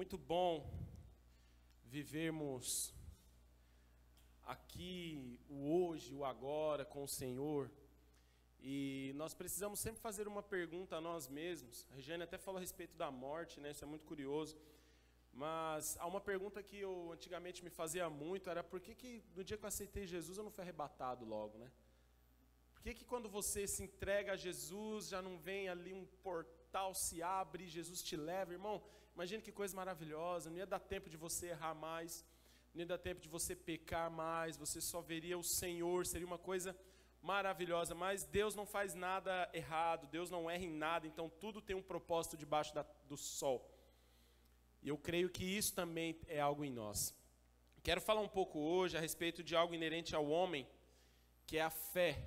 muito bom vivermos aqui o hoje, o agora com o Senhor. E nós precisamos sempre fazer uma pergunta a nós mesmos. A Regiane até falou a respeito da morte, né? Isso é muito curioso. Mas há uma pergunta que eu antigamente me fazia muito, era por que, que no dia que eu aceitei Jesus eu não fui arrebatado logo, né? Por que, que quando você se entrega a Jesus já não vem ali um portal se abre, Jesus te leva, irmão? Imagine que coisa maravilhosa, não ia dar tempo de você errar mais, não ia dar tempo de você pecar mais, você só veria o Senhor, seria uma coisa maravilhosa, mas Deus não faz nada errado, Deus não erra em nada, então tudo tem um propósito debaixo da, do sol. E eu creio que isso também é algo em nós. Quero falar um pouco hoje a respeito de algo inerente ao homem, que é a fé,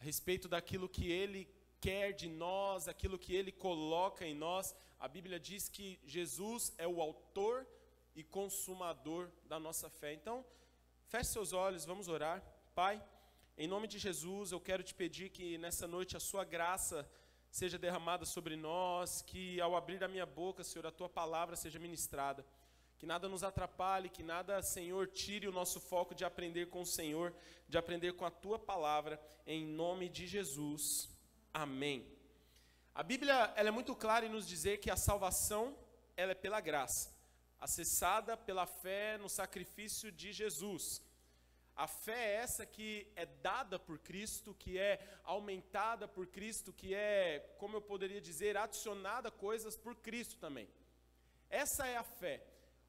a respeito daquilo que ele quer de nós, aquilo que ele coloca em nós. A Bíblia diz que Jesus é o autor e consumador da nossa fé. Então, feche seus olhos, vamos orar. Pai, em nome de Jesus, eu quero te pedir que nessa noite a sua graça seja derramada sobre nós, que ao abrir a minha boca, Senhor, a tua palavra seja ministrada. Que nada nos atrapalhe, que nada, Senhor, tire o nosso foco de aprender com o Senhor, de aprender com a tua palavra, em nome de Jesus. Amém. A Bíblia ela é muito clara em nos dizer que a salvação ela é pela graça, acessada pela fé no sacrifício de Jesus. A fé é essa que é dada por Cristo, que é aumentada por Cristo, que é, como eu poderia dizer, adicionada coisas por Cristo também. Essa é a fé.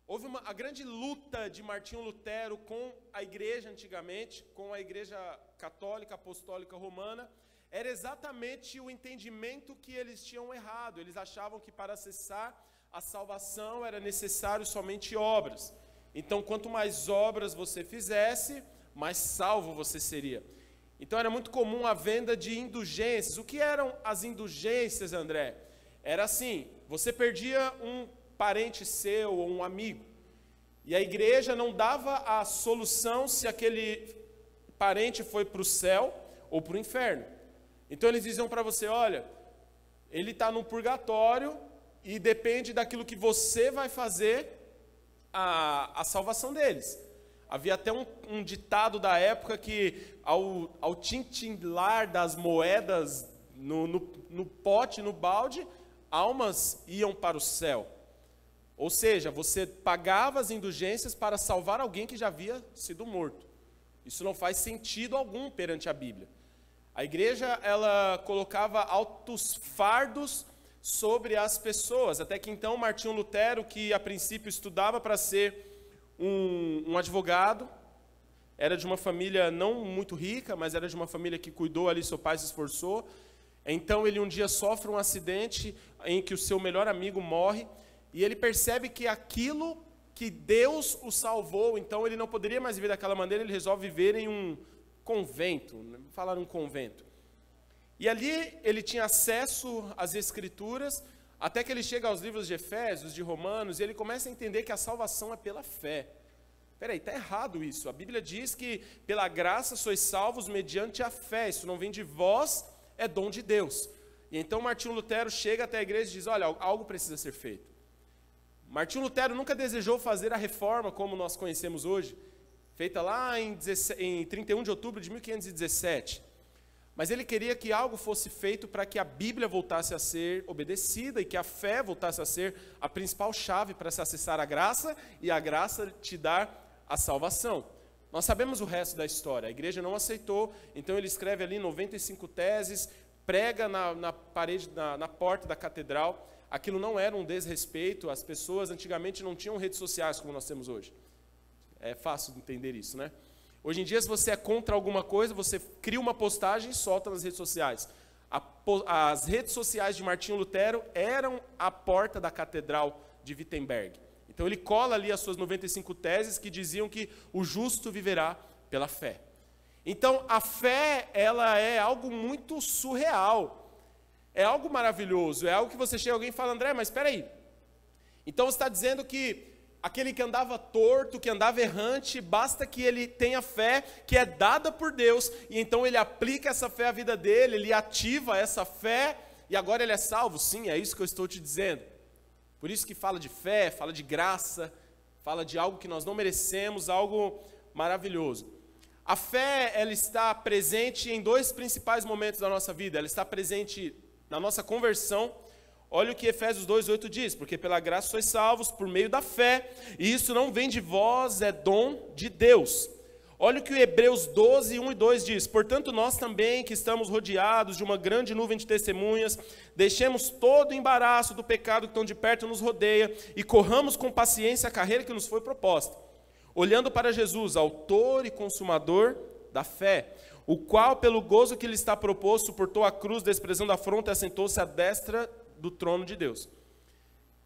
Houve uma, a grande luta de Martinho Lutero com a igreja antigamente, com a igreja católica, apostólica romana, era exatamente o entendimento que eles tinham errado. Eles achavam que para acessar a salvação era necessário somente obras. Então, quanto mais obras você fizesse, mais salvo você seria. Então, era muito comum a venda de indulgências. O que eram as indulgências, André? Era assim: você perdia um parente seu ou um amigo, e a igreja não dava a solução se aquele parente foi para o céu ou para o inferno. Então eles diziam para você: olha, ele está no purgatório e depende daquilo que você vai fazer a, a salvação deles. Havia até um, um ditado da época que ao, ao tintilar das moedas no, no, no pote, no balde, almas iam para o céu. Ou seja, você pagava as indulgências para salvar alguém que já havia sido morto. Isso não faz sentido algum perante a Bíblia. A igreja ela colocava altos fardos sobre as pessoas, até que então Martinho Lutero, que a princípio estudava para ser um, um advogado, era de uma família não muito rica, mas era de uma família que cuidou ali, seu pai se esforçou. Então ele um dia sofre um acidente em que o seu melhor amigo morre e ele percebe que aquilo que Deus o salvou, então ele não poderia mais viver daquela maneira, ele resolve viver em um convento, falar um convento. E ali ele tinha acesso às escrituras, até que ele chega aos livros de Efésios, de Romanos, e ele começa a entender que a salvação é pela fé. Peraí, está errado isso. A Bíblia diz que pela graça sois salvos mediante a fé. Isso não vem de vós, é dom de Deus. E então Martinho Lutero chega até a igreja e diz: olha, algo precisa ser feito. Martinho Lutero nunca desejou fazer a reforma como nós conhecemos hoje feita lá em, 31 de outubro de 1517. Mas ele queria que algo fosse feito para que a Bíblia voltasse a ser obedecida e que a fé voltasse a ser a principal chave para se acessar a graça e a graça te dar a salvação. Nós sabemos o resto da história. A igreja não aceitou, então ele escreve ali 95 teses, prega na, na parede, na, na porta da catedral. Aquilo não era um desrespeito, as pessoas antigamente não tinham redes sociais como nós temos hoje. É fácil de entender isso, né? Hoje em dia, se você é contra alguma coisa, você cria uma postagem e solta nas redes sociais. A, as redes sociais de Martinho Lutero eram a porta da catedral de Wittenberg. Então ele cola ali as suas 95 teses que diziam que o justo viverá pela fé. Então a fé, ela é algo muito surreal. É algo maravilhoso, é algo que você chega alguém e fala, André, mas espera aí. Então você está dizendo que aquele que andava torto, que andava errante, basta que ele tenha fé que é dada por Deus, e então ele aplica essa fé à vida dele, ele ativa essa fé, e agora ele é salvo. Sim, é isso que eu estou te dizendo. Por isso que fala de fé, fala de graça, fala de algo que nós não merecemos, algo maravilhoso. A fé, ela está presente em dois principais momentos da nossa vida. Ela está presente na nossa conversão. Olha o que Efésios 2:8 diz: "Porque pela graça sois salvos por meio da fé, e isso não vem de vós, é dom de Deus." Olha o que Hebreus 12, 1 e 2 diz: Portanto, nós também, que estamos rodeados de uma grande nuvem de testemunhas, deixemos todo o embaraço do pecado que tão de perto nos rodeia e corramos com paciência a carreira que nos foi proposta, olhando para Jesus, autor e consumador da fé, o qual, pelo gozo que lhe está proposto, suportou a cruz, desprezando a afronta e assentou-se à destra do trono de Deus.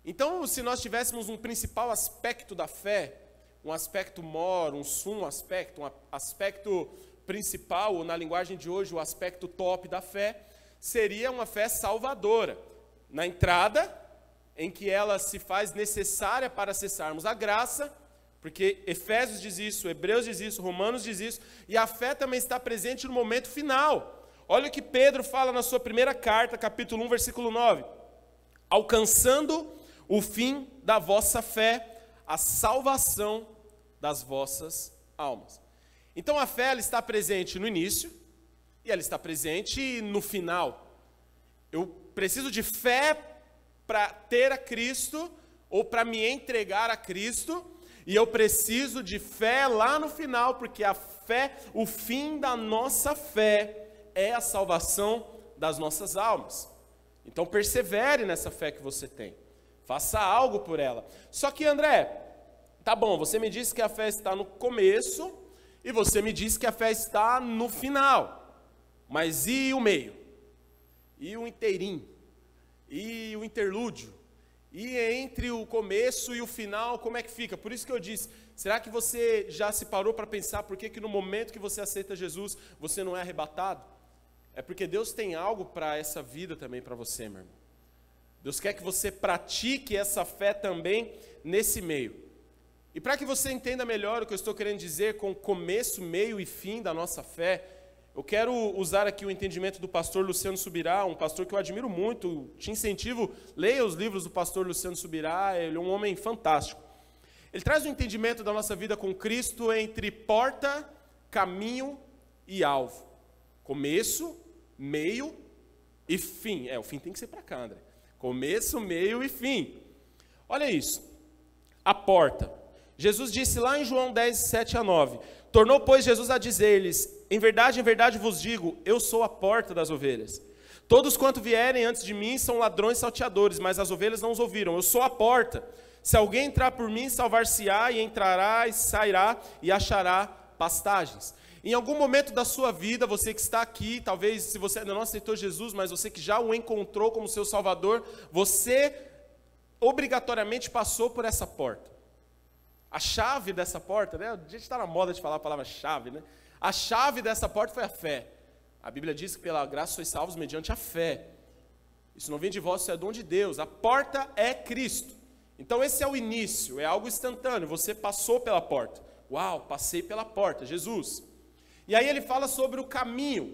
Então, se nós tivéssemos um principal aspecto da fé, um aspecto mor, um sumo aspecto, um aspecto principal, ou na linguagem de hoje, o aspecto top da fé, seria uma fé salvadora. Na entrada, em que ela se faz necessária para acessarmos a graça, porque Efésios diz isso, Hebreus diz isso, Romanos diz isso, e a fé também está presente no momento final. Olha o que Pedro fala na sua primeira carta, capítulo 1, versículo 9. Alcançando o fim da vossa fé, a salvação das vossas almas. Então a fé ela está presente no início e ela está presente no final. Eu preciso de fé para ter a Cristo ou para me entregar a Cristo, e eu preciso de fé lá no final, porque a fé, o fim da nossa fé é a salvação das nossas almas. Então persevere nessa fé que você tem. Faça algo por ela. Só que André, Tá bom, você me disse que a fé está no começo e você me disse que a fé está no final. Mas e o meio? E o inteirinho? E o interlúdio? E entre o começo e o final, como é que fica? Por isso que eu disse, será que você já se parou para pensar por que, que no momento que você aceita Jesus, você não é arrebatado? É porque Deus tem algo para essa vida também para você, meu irmão. Deus quer que você pratique essa fé também nesse meio. E para que você entenda melhor o que eu estou querendo dizer com começo, meio e fim da nossa fé, eu quero usar aqui o entendimento do pastor Luciano Subirá, um pastor que eu admiro muito, te incentivo, leia os livros do pastor Luciano Subirá, ele é um homem fantástico. Ele traz o um entendimento da nossa vida com Cristo entre porta, caminho e alvo. Começo, meio e fim. É, o fim tem que ser para cá, André. Começo, meio e fim. Olha isso. A porta. Jesus disse lá em João 10, 7 a 9: Tornou, pois, Jesus a dizer-lhes: Em verdade, em verdade vos digo, eu sou a porta das ovelhas. Todos quanto vierem antes de mim são ladrões salteadores, mas as ovelhas não os ouviram. Eu sou a porta. Se alguém entrar por mim, salvar-se-á, e entrará e sairá e achará pastagens. Em algum momento da sua vida, você que está aqui, talvez se você ainda não aceitou Jesus, mas você que já o encontrou como seu Salvador, você obrigatoriamente passou por essa porta. A chave dessa porta, né? A gente está na moda de falar a palavra chave, né? A chave dessa porta foi a fé. A Bíblia diz que pela graça sois salvos mediante a fé. Isso não vem de vós, isso é dom de Deus. A porta é Cristo. Então esse é o início, é algo instantâneo. Você passou pela porta. Uau, passei pela porta, Jesus. E aí ele fala sobre o caminho,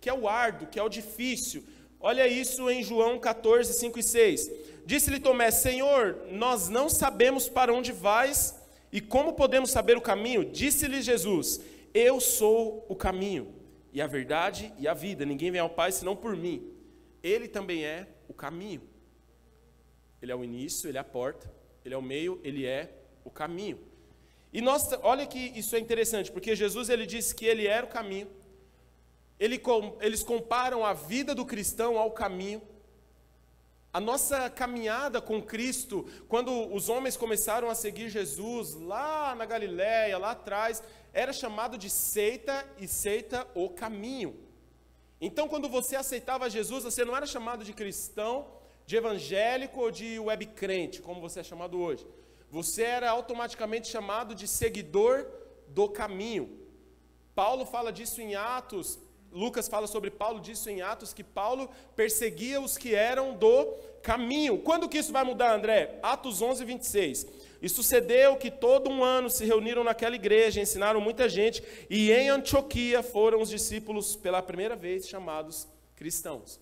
que é o árduo, que é o difícil. Olha isso em João 14, 5 e 6. Disse-lhe Tomé: Senhor, nós não sabemos para onde vais e como podemos saber o caminho? Disse-lhe Jesus: Eu sou o caminho, e a verdade e a vida. Ninguém vem ao Pai senão por mim. Ele também é o caminho. Ele é o início, ele é a porta. Ele é o meio, ele é o caminho. E nós, olha que isso é interessante, porque Jesus ele disse que ele era o caminho. Ele, eles comparam a vida do cristão ao caminho. A nossa caminhada com Cristo, quando os homens começaram a seguir Jesus lá na Galiléia, lá atrás, era chamado de seita e seita o caminho. Então, quando você aceitava Jesus, você não era chamado de cristão, de evangélico ou de web crente, como você é chamado hoje. Você era automaticamente chamado de seguidor do caminho. Paulo fala disso em Atos, Lucas fala sobre Paulo, disso em Atos, que Paulo perseguia os que eram do caminho. Quando que isso vai mudar, André? Atos 11, 26. E sucedeu que todo um ano se reuniram naquela igreja, ensinaram muita gente, e em Antioquia foram os discípulos pela primeira vez chamados cristãos.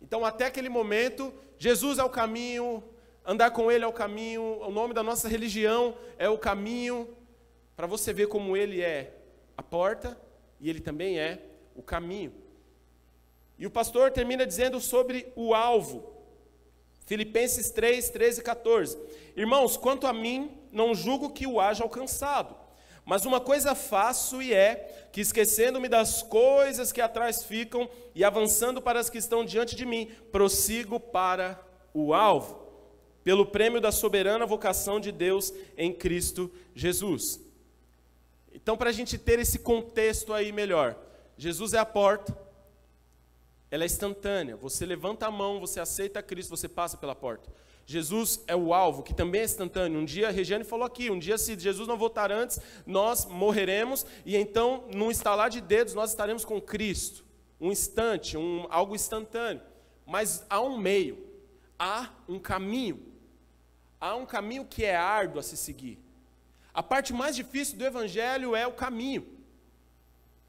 Então, até aquele momento, Jesus é o caminho, andar com Ele é o caminho, o nome da nossa religião é o caminho, para você ver como Ele é a porta e Ele também é o caminho. E o pastor termina dizendo sobre o alvo. Filipenses 3, 13 e 14. Irmãos, quanto a mim, não julgo que o haja alcançado. Mas uma coisa faço e é que, esquecendo-me das coisas que atrás ficam e avançando para as que estão diante de mim, prossigo para o alvo, pelo prêmio da soberana vocação de Deus em Cristo Jesus. Então, para a gente ter esse contexto aí melhor, Jesus é a porta, ela é instantânea. Você levanta a mão, você aceita Cristo, você passa pela porta. Jesus é o alvo, que também é instantâneo. Um dia, a Regiane falou aqui, um dia se Jesus não voltar antes, nós morreremos e então, num estalar de dedos, nós estaremos com Cristo. Um instante, um, algo instantâneo. Mas há um meio, há um caminho. Há um caminho que é árduo a se seguir. A parte mais difícil do evangelho é o caminho.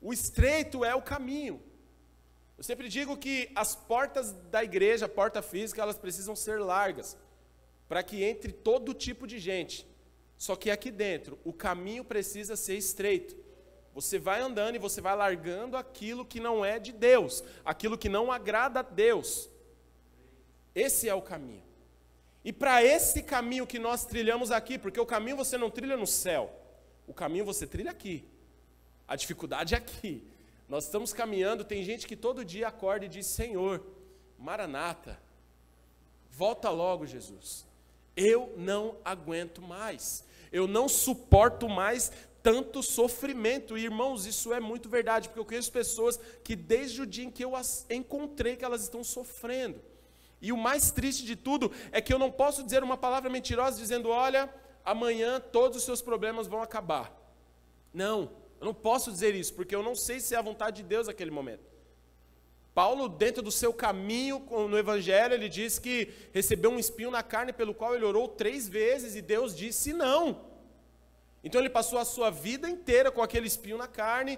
O estreito é o caminho. Eu sempre digo que as portas da igreja, a porta física, elas precisam ser largas, para que entre todo tipo de gente. Só que aqui dentro, o caminho precisa ser estreito. Você vai andando e você vai largando aquilo que não é de Deus, aquilo que não agrada a Deus. Esse é o caminho. E para esse caminho que nós trilhamos aqui, porque o caminho você não trilha no céu, o caminho você trilha aqui. A dificuldade é aqui. Nós estamos caminhando, tem gente que todo dia acorda e diz: Senhor, Maranata, volta logo, Jesus. Eu não aguento mais. Eu não suporto mais tanto sofrimento. E, irmãos, isso é muito verdade, porque eu conheço pessoas que desde o dia em que eu as encontrei que elas estão sofrendo. E o mais triste de tudo é que eu não posso dizer uma palavra mentirosa dizendo: "Olha, amanhã todos os seus problemas vão acabar". Não. Eu não posso dizer isso, porque eu não sei se é a vontade de Deus naquele momento. Paulo, dentro do seu caminho no Evangelho, ele diz que recebeu um espinho na carne pelo qual ele orou três vezes e Deus disse não. Então ele passou a sua vida inteira com aquele espinho na carne,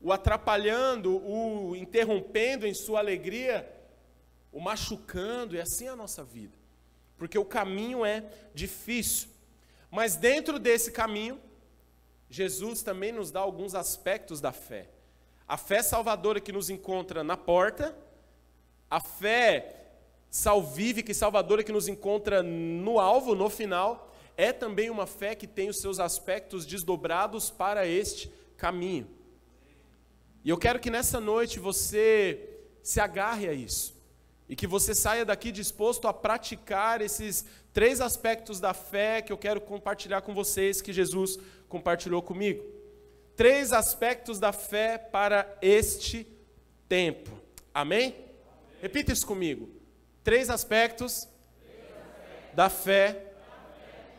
o atrapalhando, o interrompendo em sua alegria, o machucando, e assim é a nossa vida. Porque o caminho é difícil. Mas dentro desse caminho, Jesus também nos dá alguns aspectos da fé. A fé salvadora que nos encontra na porta, a fé salvífica e salvadora que nos encontra no alvo, no final, é também uma fé que tem os seus aspectos desdobrados para este caminho. E eu quero que nessa noite você se agarre a isso. E que você saia daqui disposto a praticar esses três aspectos da fé que eu quero compartilhar com vocês, que Jesus compartilhou comigo. Três aspectos da fé para este tempo. Amém? Amém. Repita isso comigo. Três aspectos, da, fé fé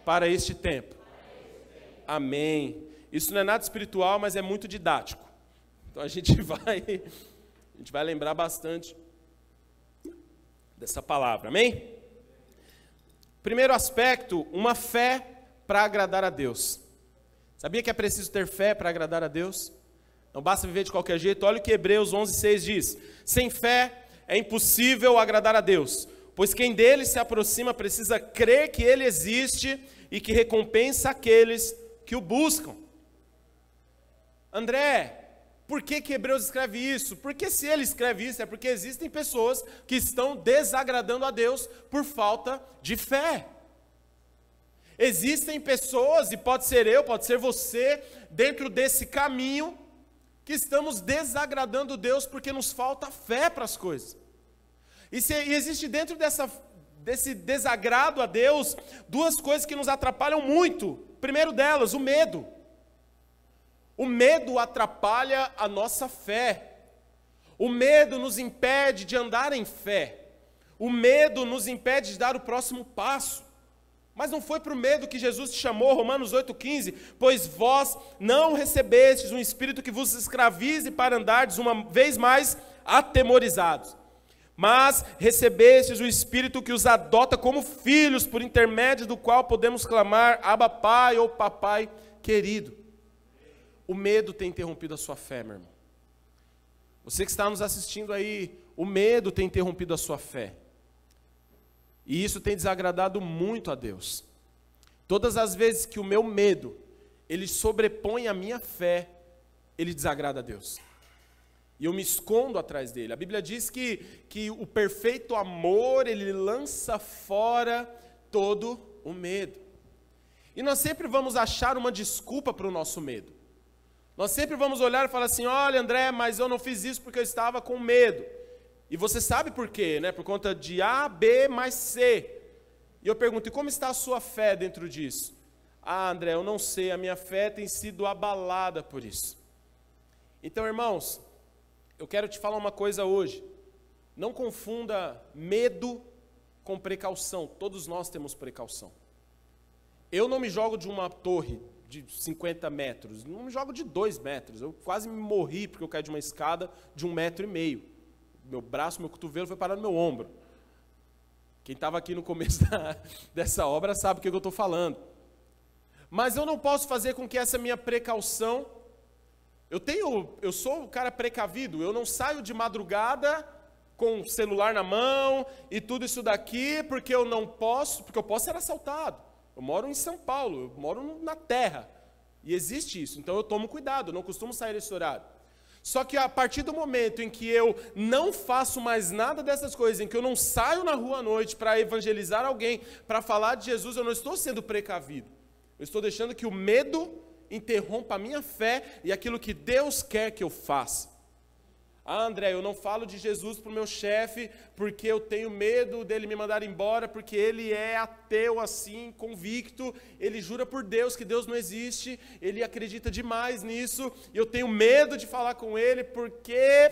para este tempo. Para este tempo. Amém. Isso não é nada espiritual, mas é muito didático. Então a gente vai, a gente vai lembrar bastante dessa palavra. Amém? Primeiro aspecto, uma fé para agradar a Deus. Sabia que é preciso ter fé para agradar a Deus? Não basta viver de qualquer jeito. Olha o que Hebreus 11:6 diz: Sem fé é impossível agradar a Deus, pois quem dele se aproxima precisa crer que ele existe e que recompensa aqueles que o buscam. André, por que, que Hebreus escreve isso? Porque se ele escreve isso é porque existem pessoas que estão desagradando a Deus por falta de fé. Existem pessoas, e pode ser eu, pode ser você, dentro desse caminho, que estamos desagradando Deus porque nos falta fé para as coisas. E, se, e existe dentro dessa, desse desagrado a Deus duas coisas que nos atrapalham muito. Primeiro delas, o medo. O medo atrapalha a nossa fé. O medo nos impede de andar em fé. O medo nos impede de dar o próximo passo. Mas não foi para o medo que Jesus te chamou, Romanos 8,15, pois vós não recebestes um espírito que vos escravize para andardes uma vez mais atemorizados, mas recebestes o espírito que os adota como filhos, por intermédio do qual podemos clamar, Abba Pai ou Papai querido. O medo tem interrompido a sua fé, meu irmão. Você que está nos assistindo aí, o medo tem interrompido a sua fé. E isso tem desagradado muito a Deus. Todas as vezes que o meu medo, ele sobrepõe a minha fé, ele desagrada a Deus. E eu me escondo atrás dele. A Bíblia diz que, que o perfeito amor, ele lança fora todo o medo. E nós sempre vamos achar uma desculpa para o nosso medo. Nós sempre vamos olhar e falar assim: olha, André, mas eu não fiz isso porque eu estava com medo. E você sabe por quê, né? Por conta de A, B mais C. E eu pergunto: e como está a sua fé dentro disso? Ah, André, eu não sei, a minha fé tem sido abalada por isso. Então, irmãos, eu quero te falar uma coisa hoje. Não confunda medo com precaução. Todos nós temos precaução. Eu não me jogo de uma torre de 50 metros, me jogo de 2 metros. Eu quase me morri porque eu caí de uma escada de um metro e meio. Meu braço, meu cotovelo foi parar no meu ombro. Quem estava aqui no começo da, dessa obra sabe o que eu estou falando. Mas eu não posso fazer com que essa minha precaução. Eu tenho, eu sou um cara precavido. Eu não saio de madrugada com o celular na mão e tudo isso daqui porque eu não posso, porque eu posso ser assaltado. Eu moro em São Paulo, eu moro na terra. E existe isso. Então eu tomo cuidado, eu não costumo sair nesse horário. Só que a partir do momento em que eu não faço mais nada dessas coisas, em que eu não saio na rua à noite para evangelizar alguém, para falar de Jesus, eu não estou sendo precavido. Eu estou deixando que o medo interrompa a minha fé e aquilo que Deus quer que eu faça. Ah, André, eu não falo de Jesus para o meu chefe porque eu tenho medo dele me mandar embora, porque ele é ateu assim, convicto, ele jura por Deus que Deus não existe, ele acredita demais nisso, e eu tenho medo de falar com ele porque.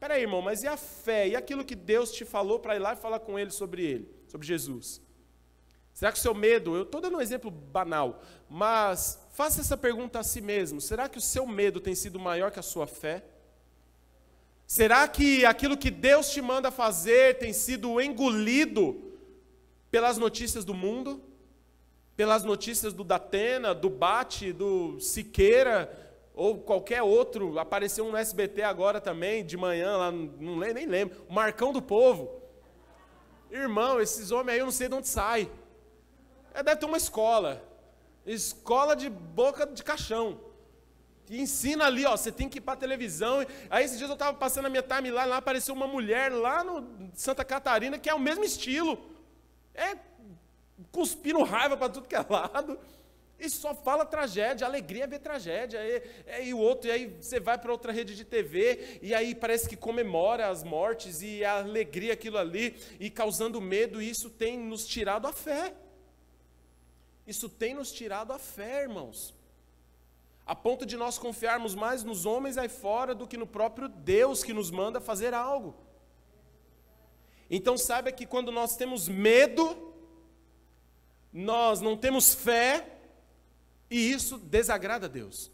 Peraí, irmão, mas e a fé? E aquilo que Deus te falou para ir lá e falar com ele sobre ele, sobre Jesus? Será que o seu medo, eu estou dando um exemplo banal, mas faça essa pergunta a si mesmo: será que o seu medo tem sido maior que a sua fé? Será que aquilo que Deus te manda fazer tem sido engolido pelas notícias do mundo? Pelas notícias do Datena, do Bate, do Siqueira, ou qualquer outro, apareceu um SBT agora também, de manhã, lá, não nem lembro, o Marcão do Povo. Irmão, esses homens aí eu não sei de onde sai. É, deve ter uma escola. Escola de boca de caixão que ensina ali, ó, você tem que ir para a televisão. Aí esses dias eu estava passando a minha timeline, lá apareceu uma mulher lá no Santa Catarina que é o mesmo estilo. É cuspindo raiva para tudo que é lado. E só fala tragédia, alegria é ver tragédia. E, e, e o outro, e aí você vai para outra rede de TV, e aí parece que comemora as mortes e a alegria aquilo ali, e causando medo, e isso tem nos tirado a fé. Isso tem nos tirado a fé, irmãos a ponto de nós confiarmos mais nos homens aí fora do que no próprio Deus que nos manda fazer algo. Então saiba que quando nós temos medo, nós não temos fé, e isso desagrada a Deus.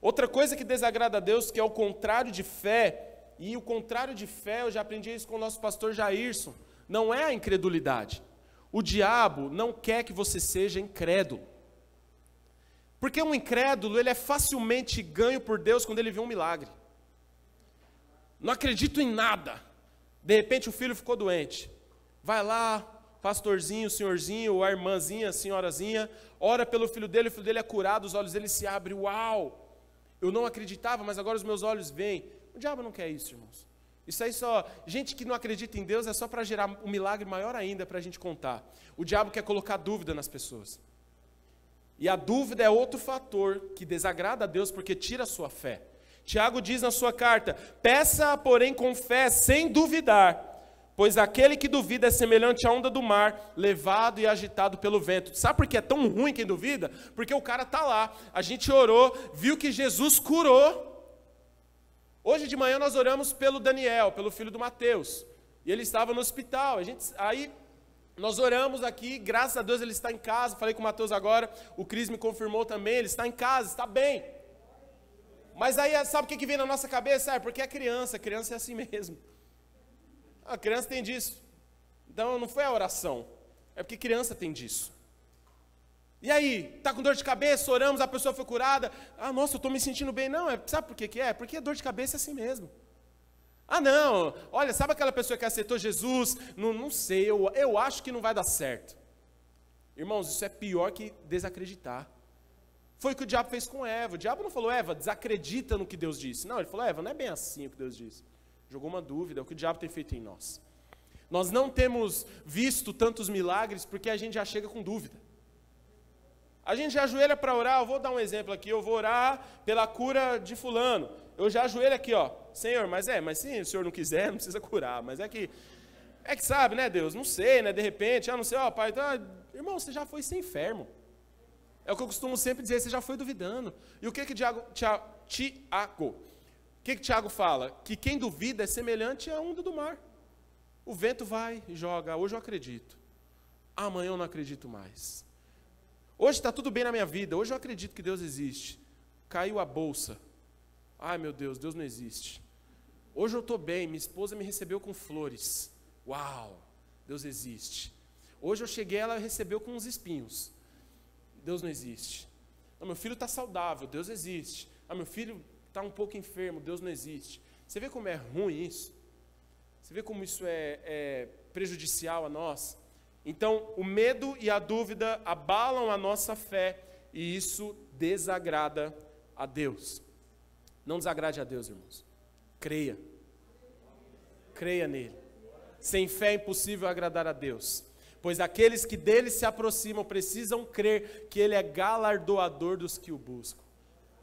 Outra coisa que desagrada a Deus, que é o contrário de fé, e o contrário de fé, eu já aprendi isso com o nosso pastor Jairson, não é a incredulidade. O diabo não quer que você seja incrédulo. Porque um incrédulo, ele é facilmente ganho por Deus quando ele vê um milagre. Não acredito em nada. De repente o filho ficou doente. Vai lá, pastorzinho, senhorzinho, a irmãzinha, a senhorazinha, ora pelo filho dele, o filho dele é curado, os olhos dele se abrem. Uau! Eu não acreditava, mas agora os meus olhos veem. O diabo não quer isso, irmãos. Isso aí só. Gente que não acredita em Deus é só para gerar um milagre maior ainda para a gente contar. O diabo quer colocar dúvida nas pessoas. E a dúvida é outro fator que desagrada a Deus porque tira a sua fé. Tiago diz na sua carta: Peça, porém, com fé, sem duvidar, pois aquele que duvida é semelhante à onda do mar, levado e agitado pelo vento. Sabe por que é tão ruim quem duvida? Porque o cara está lá, a gente orou, viu que Jesus curou. Hoje de manhã nós oramos pelo Daniel, pelo filho do Mateus, e ele estava no hospital. A gente, aí nós oramos aqui, graças a Deus ele está em casa. Falei com o Mateus agora, o Cris me confirmou também, ele está em casa, está bem. Mas aí sabe o que, que vem na nossa cabeça? É porque é criança, criança é assim mesmo. A criança tem disso. Então não foi a oração, é porque criança tem disso. E aí, está com dor de cabeça, oramos, a pessoa foi curada. Ah, nossa, eu estou me sentindo bem. Não, é, sabe por que, que é? Porque dor de cabeça é assim mesmo. Ah, não, olha, sabe aquela pessoa que aceitou Jesus? Não, não sei, eu, eu acho que não vai dar certo. Irmãos, isso é pior que desacreditar. Foi o que o diabo fez com Eva. O diabo não falou, Eva, desacredita no que Deus disse. Não, ele falou, Eva, não é bem assim o que Deus disse. Jogou uma dúvida, é o que o diabo tem feito em nós. Nós não temos visto tantos milagres porque a gente já chega com dúvida. A gente já ajoelha para orar, eu vou dar um exemplo aqui, eu vou orar pela cura de fulano. Eu já ajoelho aqui, ó, Senhor, mas é, mas se o Senhor não quiser, não precisa curar. Mas é que, é que sabe, né, Deus? Não sei, né, de repente, ah, não sei, ó, pai, tá, irmão, você já foi sem fermo. É o que eu costumo sempre dizer, você já foi duvidando. E o que que Tiago, Tiago, Tiago o que que Tiago fala? Que quem duvida é semelhante à onda do mar. O vento vai e joga, hoje eu acredito. Amanhã eu não acredito mais. Hoje está tudo bem na minha vida, hoje eu acredito que Deus existe. Caiu a bolsa. Ai meu Deus, Deus não existe. Hoje eu estou bem, minha esposa me recebeu com flores. Uau, Deus existe. Hoje eu cheguei, ela recebeu com uns espinhos. Deus não existe. Não, meu filho está saudável, Deus existe. Ah, meu filho está um pouco enfermo, Deus não existe. Você vê como é ruim isso? Você vê como isso é, é prejudicial a nós? Então, o medo e a dúvida abalam a nossa fé e isso desagrada a Deus. Não desagrade a Deus, irmãos. Creia. Creia nele. Sem fé é impossível agradar a Deus. Pois aqueles que dele se aproximam precisam crer que ele é galardoador dos que o buscam.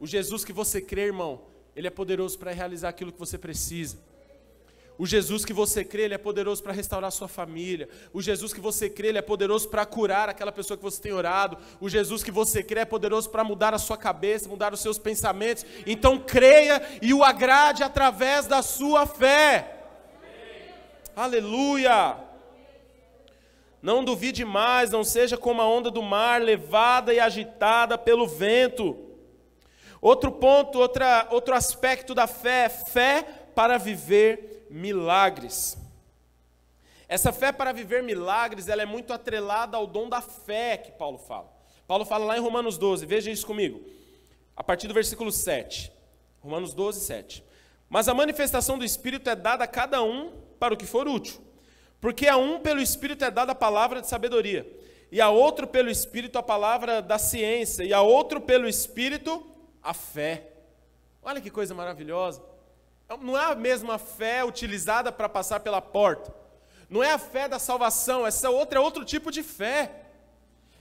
O Jesus que você crê, irmão, ele é poderoso para realizar aquilo que você precisa. O Jesus que você crê, ele é poderoso para restaurar sua família. O Jesus que você crê, ele é poderoso para curar aquela pessoa que você tem orado. O Jesus que você crê é poderoso para mudar a sua cabeça, mudar os seus pensamentos. Então creia e o agrade através da sua fé. Aleluia! Não duvide mais, não seja como a onda do mar, levada e agitada pelo vento. Outro ponto, outra, outro aspecto da fé, fé para viver milagres. Essa fé para viver milagres, ela é muito atrelada ao dom da fé que Paulo fala. Paulo fala lá em Romanos 12, veja isso comigo. A partir do versículo 7. Romanos 12, 7. Mas a manifestação do Espírito é dada a cada um para o que for útil. Porque a um pelo Espírito é dada a palavra de sabedoria, e a outro pelo Espírito a palavra da ciência, e a outro pelo Espírito a fé. Olha que coisa maravilhosa. Não é a mesma fé utilizada para passar pela porta. Não é a fé da salvação, essa outra é outro tipo de fé.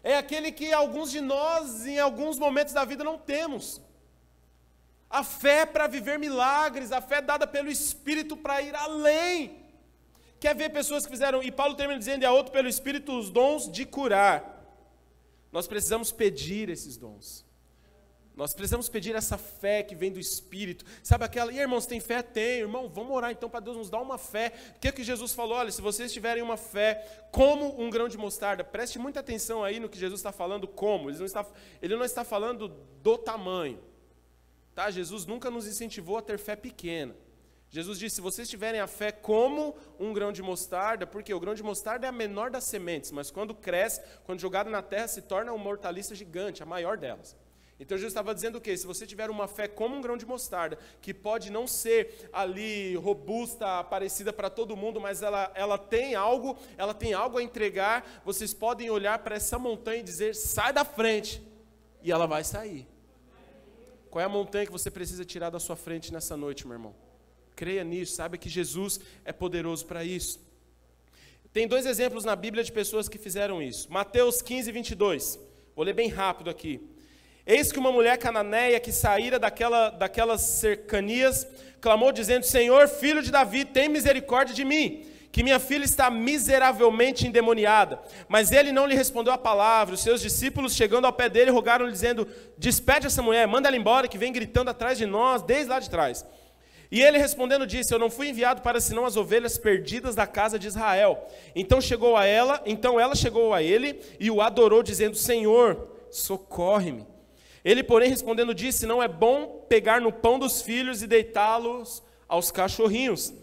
É aquele que alguns de nós, em alguns momentos da vida, não temos. A fé para viver milagres, a fé dada pelo Espírito para ir além. Quer ver pessoas que fizeram, e Paulo termina dizendo, e a outro pelo Espírito, os dons de curar. Nós precisamos pedir esses dons. Nós precisamos pedir essa fé que vem do Espírito. Sabe aquela, e irmãos, tem fé? Tem, irmão, vamos orar então para Deus nos dar uma fé. O que é que Jesus falou? Olha, se vocês tiverem uma fé como um grão de mostarda, preste muita atenção aí no que Jesus está falando, como. Ele não está, ele não está falando do tamanho. Tá? Jesus nunca nos incentivou a ter fé pequena. Jesus disse: se vocês tiverem a fé como um grão de mostarda, porque o grão de mostarda é a menor das sementes, mas quando cresce, quando jogado na terra, se torna uma hortaliça gigante, a maior delas. Então Jesus estava dizendo o quê? Se você tiver uma fé como um grão de mostarda, que pode não ser ali robusta, parecida para todo mundo, mas ela, ela tem algo, ela tem algo a entregar, vocês podem olhar para essa montanha e dizer: sai da frente, e ela vai sair. Qual é a montanha que você precisa tirar da sua frente nessa noite, meu irmão? Creia nisso, saiba que Jesus é poderoso para isso. Tem dois exemplos na Bíblia de pessoas que fizeram isso. Mateus 15, 22. Vou ler bem rápido aqui. Eis que uma mulher cananeia que saíra daquela, daquelas cercanias clamou, dizendo: Senhor, filho de Davi, tem misericórdia de mim, que minha filha está miseravelmente endemoniada. Mas ele não lhe respondeu a palavra. Os seus discípulos, chegando ao pé dele, rogaram-lhe, dizendo: Despede essa mulher, manda ela embora, que vem gritando atrás de nós, desde lá de trás. E ele respondendo disse: Eu não fui enviado para senão as ovelhas perdidas da casa de Israel. Então chegou a ela, então ela chegou a ele e o adorou, dizendo: Senhor, socorre-me. Ele, porém, respondendo, disse: Não é bom pegar no pão dos filhos e deitá-los aos cachorrinhos.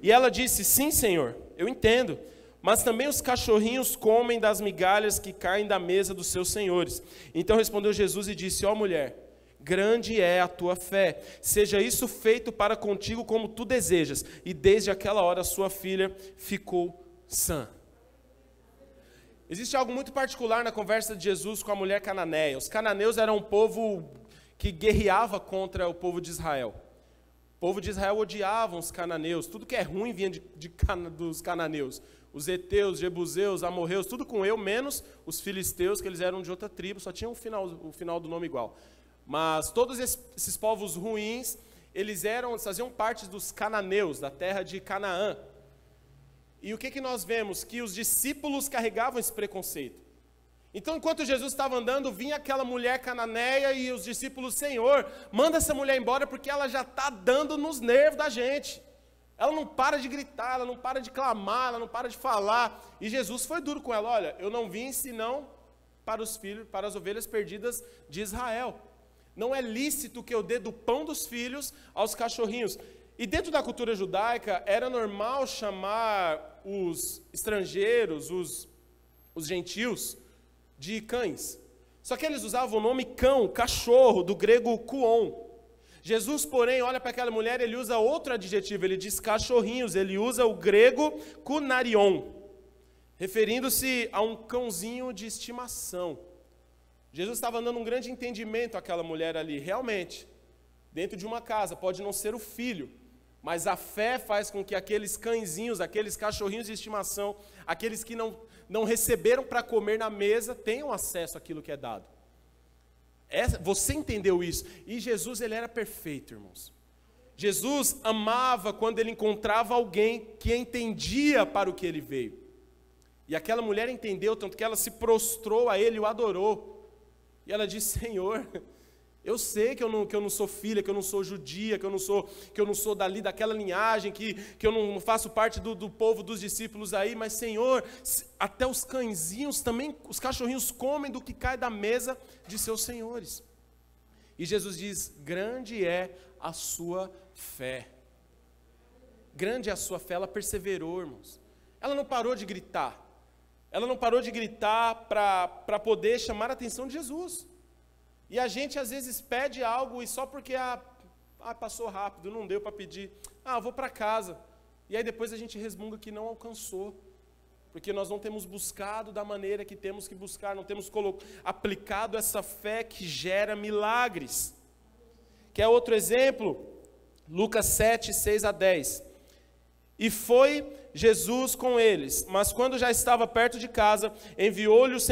E ela disse: Sim, senhor, eu entendo. Mas também os cachorrinhos comem das migalhas que caem da mesa dos seus senhores. Então respondeu Jesus e disse: Ó oh, mulher, grande é a tua fé. Seja isso feito para contigo como tu desejas. E desde aquela hora sua filha ficou sã. Existe algo muito particular na conversa de Jesus com a mulher cananeia. Os cananeus eram um povo que guerreava contra o povo de Israel. O povo de Israel odiava os cananeus. Tudo que é ruim vinha de, de dos cananeus. Os heteus, jebuseus, amorreus, tudo com eu, menos os filisteus, que eles eram de outra tribo, só tinham o final, o final do nome igual. Mas todos esses povos ruins, eles eram, faziam parte dos cananeus, da terra de Canaã. E o que, que nós vemos? Que os discípulos carregavam esse preconceito. Então, enquanto Jesus estava andando, vinha aquela mulher cananeia e os discípulos, Senhor, manda essa mulher embora porque ela já está dando nos nervos da gente. Ela não para de gritar, ela não para de clamar, ela não para de falar. E Jesus foi duro com ela: olha, eu não vim senão para os filhos, para as ovelhas perdidas de Israel. Não é lícito que eu dê do pão dos filhos aos cachorrinhos. E dentro da cultura judaica, era normal chamar os estrangeiros, os, os gentios, de cães. Só que eles usavam o nome cão, cachorro, do grego kuon. Jesus, porém, olha para aquela mulher, ele usa outro adjetivo, ele diz cachorrinhos, ele usa o grego kunarion, referindo-se a um cãozinho de estimação. Jesus estava dando um grande entendimento àquela mulher ali. Realmente, dentro de uma casa, pode não ser o filho, mas a fé faz com que aqueles cãezinhos, aqueles cachorrinhos de estimação, aqueles que não, não receberam para comer na mesa, tenham acesso àquilo que é dado. Essa, você entendeu isso? E Jesus, ele era perfeito, irmãos. Jesus amava quando ele encontrava alguém que entendia para o que ele veio. E aquela mulher entendeu, tanto que ela se prostrou a ele e o adorou. E ela disse: Senhor, eu sei que eu, não, que eu não sou filha, que eu não sou judia, que eu não sou, que eu não sou dali daquela linhagem, que, que eu não faço parte do, do povo dos discípulos aí, mas Senhor, até os cãezinhos também, os cachorrinhos comem do que cai da mesa de seus senhores. E Jesus diz: grande é a sua fé. Grande é a sua fé, ela perseverou, irmãos. Ela não parou de gritar. Ela não parou de gritar para poder chamar a atenção de Jesus. E a gente às vezes pede algo e só porque ah, ah passou rápido, não deu para pedir. Ah, vou para casa. E aí depois a gente resmunga que não alcançou. Porque nós não temos buscado da maneira que temos que buscar, não temos aplicado essa fé que gera milagres. Quer outro exemplo? Lucas 7, 6 a 10. E foi Jesus com eles, mas quando já estava perto de casa, enviou-lhe os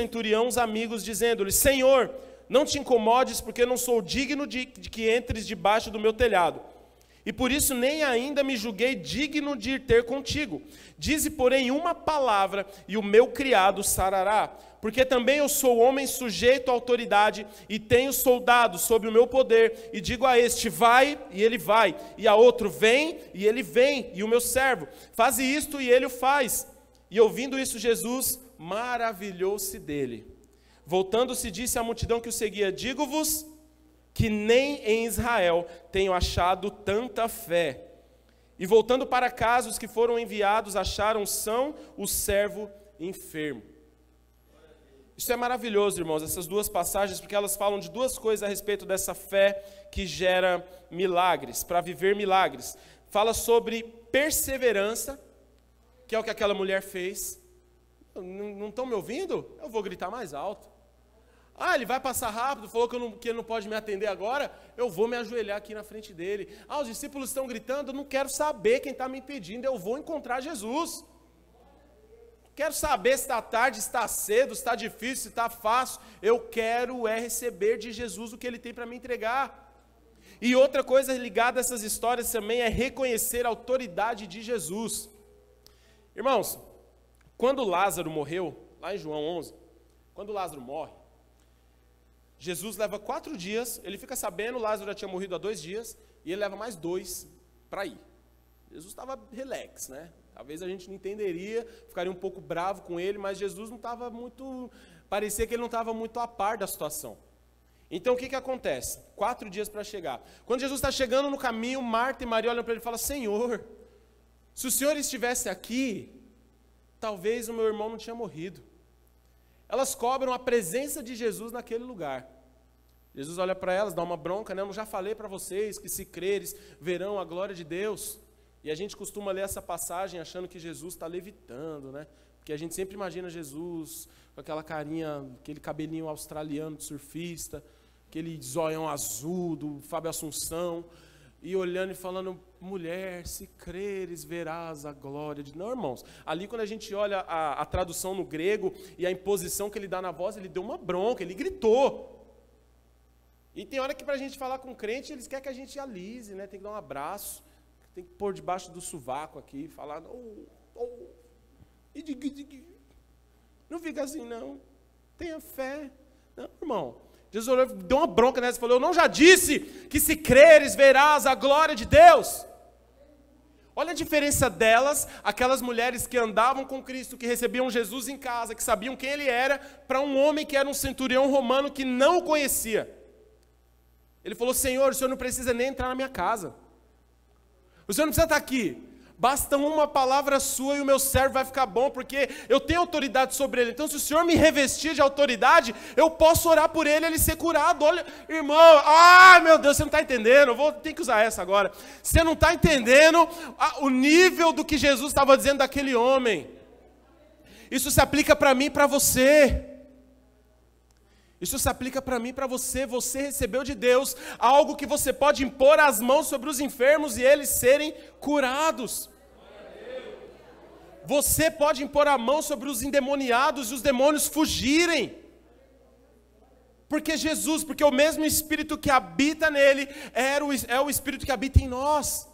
amigos, dizendo-lhe: Senhor, não te incomodes, porque não sou digno de, de que entres debaixo do meu telhado. E por isso nem ainda me julguei digno de ir ter contigo. Dize, porém, uma palavra, e o meu criado sarará. Porque também eu sou homem sujeito à autoridade, e tenho soldados sob o meu poder, e digo a este, vai, e ele vai, e a outro, vem, e ele vem, e o meu servo, faze isto, e ele o faz. E ouvindo isso, Jesus maravilhou-se dele. Voltando-se, disse à multidão que o seguia: Digo-vos que nem em Israel tenho achado tanta fé. E voltando para casa, os que foram enviados acharam são o servo enfermo. Isso é maravilhoso, irmãos, essas duas passagens, porque elas falam de duas coisas a respeito dessa fé que gera milagres, para viver milagres. Fala sobre perseverança, que é o que aquela mulher fez. Não estão me ouvindo? Eu vou gritar mais alto. Ah, ele vai passar rápido, falou que, não, que, ele não pode me atender agora, eu vou me ajoelhar aqui na frente dele. Ah, os discípulos estão gritando, eu não quero saber quem está me impedindo, eu vou encontrar Jesus. Quero saber se está tarde, se está cedo, se está difícil, se está fácil. Eu quero é receber de Jesus o que ele tem para me entregar. E outra coisa ligada a essas histórias também é reconhecer a autoridade de Jesus. Irmãos, quando Lázaro morreu, lá em João 11, quando Lázaro morre, Jesus leva quatro dias, ele fica sabendo, Lázaro já tinha morrido há dois dias, e ele leva mais dois para ir. Jesus estava relax, né? Talvez a gente não entenderia, ficaria um pouco bravo com ele, mas Jesus não estava muito. Parecia que ele não estava muito a par da situação. Então o que, que acontece? Quatro dias para chegar. Quando Jesus está chegando no caminho, Marta e Maria olham para ele e falam: Senhor, se o Senhor estivesse aqui, talvez o meu irmão não tinha morrido elas cobram a presença de Jesus naquele lugar. Jesus olha para elas, dá uma bronca, né? Eu já falei para vocês que se creres, verão a glória de Deus. E a gente costuma ler essa passagem achando que Jesus está levitando, né? Porque a gente sempre imagina Jesus com aquela carinha, aquele cabelinho australiano de surfista, aquele zoião azul do Fábio Assunção, e olhando e falando, mulher, se creres, verás a glória de. Não, irmãos, ali quando a gente olha a, a tradução no grego e a imposição que ele dá na voz, ele deu uma bronca, ele gritou. E tem hora que para a gente falar com crente, eles querem que a gente alise, né? tem que dar um abraço, tem que pôr debaixo do sovaco aqui, falar. Oh, oh, não fica assim, não. Tenha fé. Não, irmão. Jesus deu uma bronca nessa e falou: Eu não já disse que se creres verás a glória de Deus. Olha a diferença delas, aquelas mulheres que andavam com Cristo, que recebiam Jesus em casa, que sabiam quem ele era, para um homem que era um centurião romano que não o conhecia. Ele falou: Senhor, o senhor não precisa nem entrar na minha casa. O senhor não precisa estar aqui. Basta uma palavra sua e o meu servo vai ficar bom, porque eu tenho autoridade sobre ele. Então, se o Senhor me revestir de autoridade, eu posso orar por ele ele ser curado. Olha, irmão, ai meu Deus, você não está entendendo. Eu vou ter que usar essa agora. Você não está entendendo o nível do que Jesus estava dizendo daquele homem. Isso se aplica para mim e para você. Isso se aplica para mim para você. Você recebeu de Deus algo que você pode impor as mãos sobre os enfermos e eles serem curados. Você pode impor a mão sobre os endemoniados e os demônios fugirem. Porque Jesus, porque o mesmo Espírito que habita nele era o, é o Espírito que habita em nós.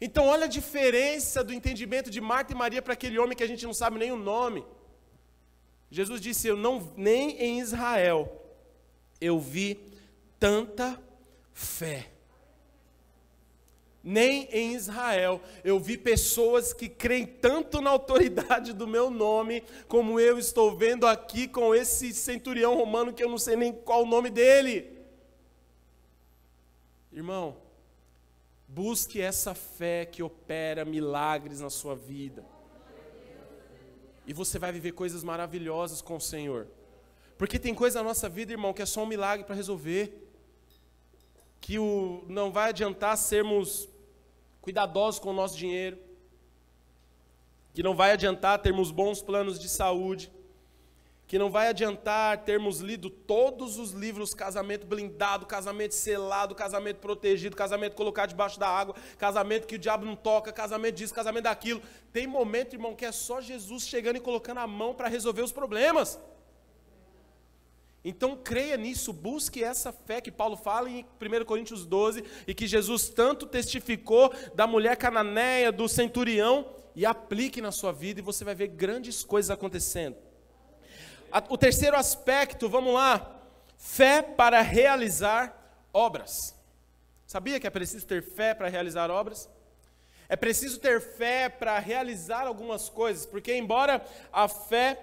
Então, olha a diferença do entendimento de Marta e Maria para aquele homem que a gente não sabe nem o nome. Jesus disse: Eu não nem em Israel eu vi tanta fé. Nem em Israel eu vi pessoas que creem tanto na autoridade do meu nome, como eu estou vendo aqui com esse centurião romano que eu não sei nem qual o nome dele. Irmão, busque essa fé que opera milagres na sua vida. E você vai viver coisas maravilhosas com o Senhor. Porque tem coisa na nossa vida, irmão, que é só um milagre para resolver. Que o, não vai adiantar sermos cuidadosos com o nosso dinheiro. Que não vai adiantar termos bons planos de saúde que não vai adiantar termos lido todos os livros, casamento blindado, casamento selado, casamento protegido, casamento colocado debaixo da água, casamento que o diabo não toca, casamento disso, casamento daquilo. Tem momento, irmão, que é só Jesus chegando e colocando a mão para resolver os problemas. Então creia nisso, busque essa fé que Paulo fala em 1 Coríntios 12 e que Jesus tanto testificou da mulher cananeia, do centurião, e aplique na sua vida e você vai ver grandes coisas acontecendo. O terceiro aspecto, vamos lá. Fé para realizar obras. Sabia que é preciso ter fé para realizar obras? É preciso ter fé para realizar algumas coisas, porque embora a fé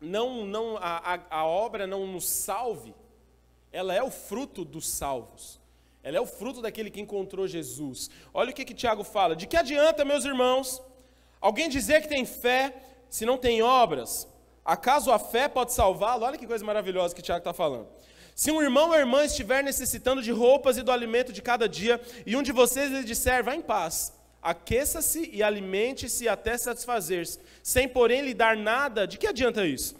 não, não a, a, a obra não nos salve, ela é o fruto dos salvos. Ela é o fruto daquele que encontrou Jesus. Olha o que, que Tiago fala: de que adianta, meus irmãos, alguém dizer que tem fé se não tem obras? Acaso a fé pode salvá-lo? Olha que coisa maravilhosa que Tiago está falando. Se um irmão ou irmã estiver necessitando de roupas e do alimento de cada dia, e um de vocês lhe disser, vá em paz, aqueça-se e alimente-se até satisfazer-se, sem porém lhe dar nada, de que adianta isso?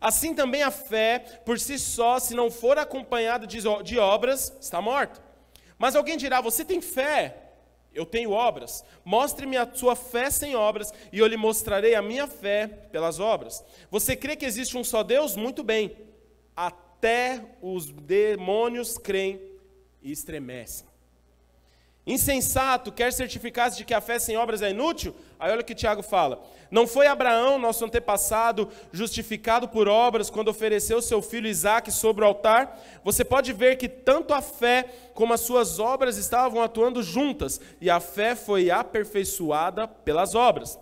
Assim também a fé, por si só, se não for acompanhada de obras, está morta. Mas alguém dirá, você tem fé, eu tenho obras. Mostre-me a sua fé sem obras, e eu lhe mostrarei a minha fé pelas obras. Você crê que existe um só Deus? Muito bem. Até os demônios creem e estremecem. Insensato, quer certificar-se de que a fé sem obras é inútil? Aí olha o que Tiago fala. Não foi Abraão, nosso antepassado, justificado por obras quando ofereceu seu filho Isaque sobre o altar? Você pode ver que tanto a fé como as suas obras estavam atuando juntas, e a fé foi aperfeiçoada pelas obras.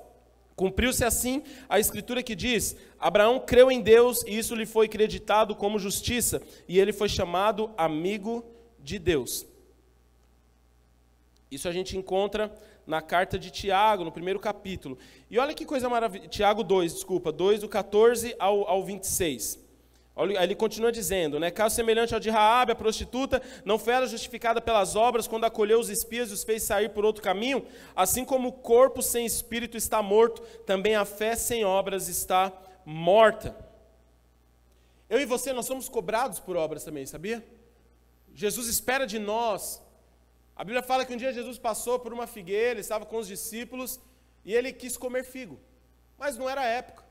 Cumpriu-se assim a escritura que diz: Abraão creu em Deus e isso lhe foi creditado como justiça, e ele foi chamado amigo de Deus. Isso a gente encontra na carta de Tiago, no primeiro capítulo. E olha que coisa maravilhosa. Tiago 2, desculpa, 2 do 14 ao, ao 26. Aí ele continua dizendo, né? Caso semelhante ao de Raabe, a prostituta, não foi ela justificada pelas obras quando acolheu os espias e os fez sair por outro caminho? Assim como o corpo sem espírito está morto, também a fé sem obras está morta. Eu e você, nós somos cobrados por obras também, sabia? Jesus espera de nós. A Bíblia fala que um dia Jesus passou por uma figueira, estava com os discípulos e ele quis comer figo. Mas não era a época.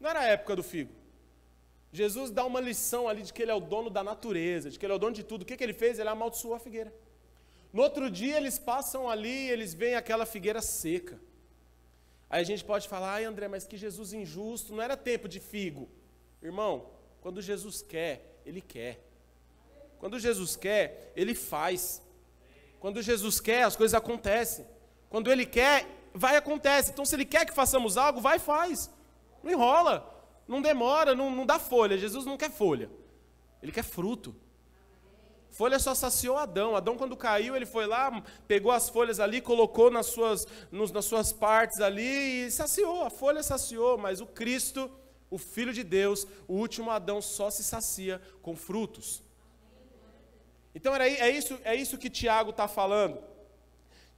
Não era a época do figo. Jesus dá uma lição ali de que ele é o dono da natureza, de que ele é o dono de tudo. O que, que ele fez? Ele amaldiçoou a figueira. No outro dia eles passam ali e eles veem aquela figueira seca. Aí a gente pode falar, ai André, mas que Jesus injusto, não era tempo de figo. Irmão, quando Jesus quer, Ele quer. Quando Jesus quer, Ele faz. Quando Jesus quer, as coisas acontecem. Quando Ele quer, vai acontecer. Então, se Ele quer que façamos algo, vai faz. Não enrola, não demora, não, não dá folha. Jesus não quer folha, Ele quer fruto. Folha só saciou Adão. Adão, quando caiu, ele foi lá, pegou as folhas ali, colocou nas suas, nos, nas suas partes ali e saciou. A folha saciou, mas o Cristo, o Filho de Deus, o último Adão, só se sacia com frutos. Então era, é, isso, é isso que Tiago está falando.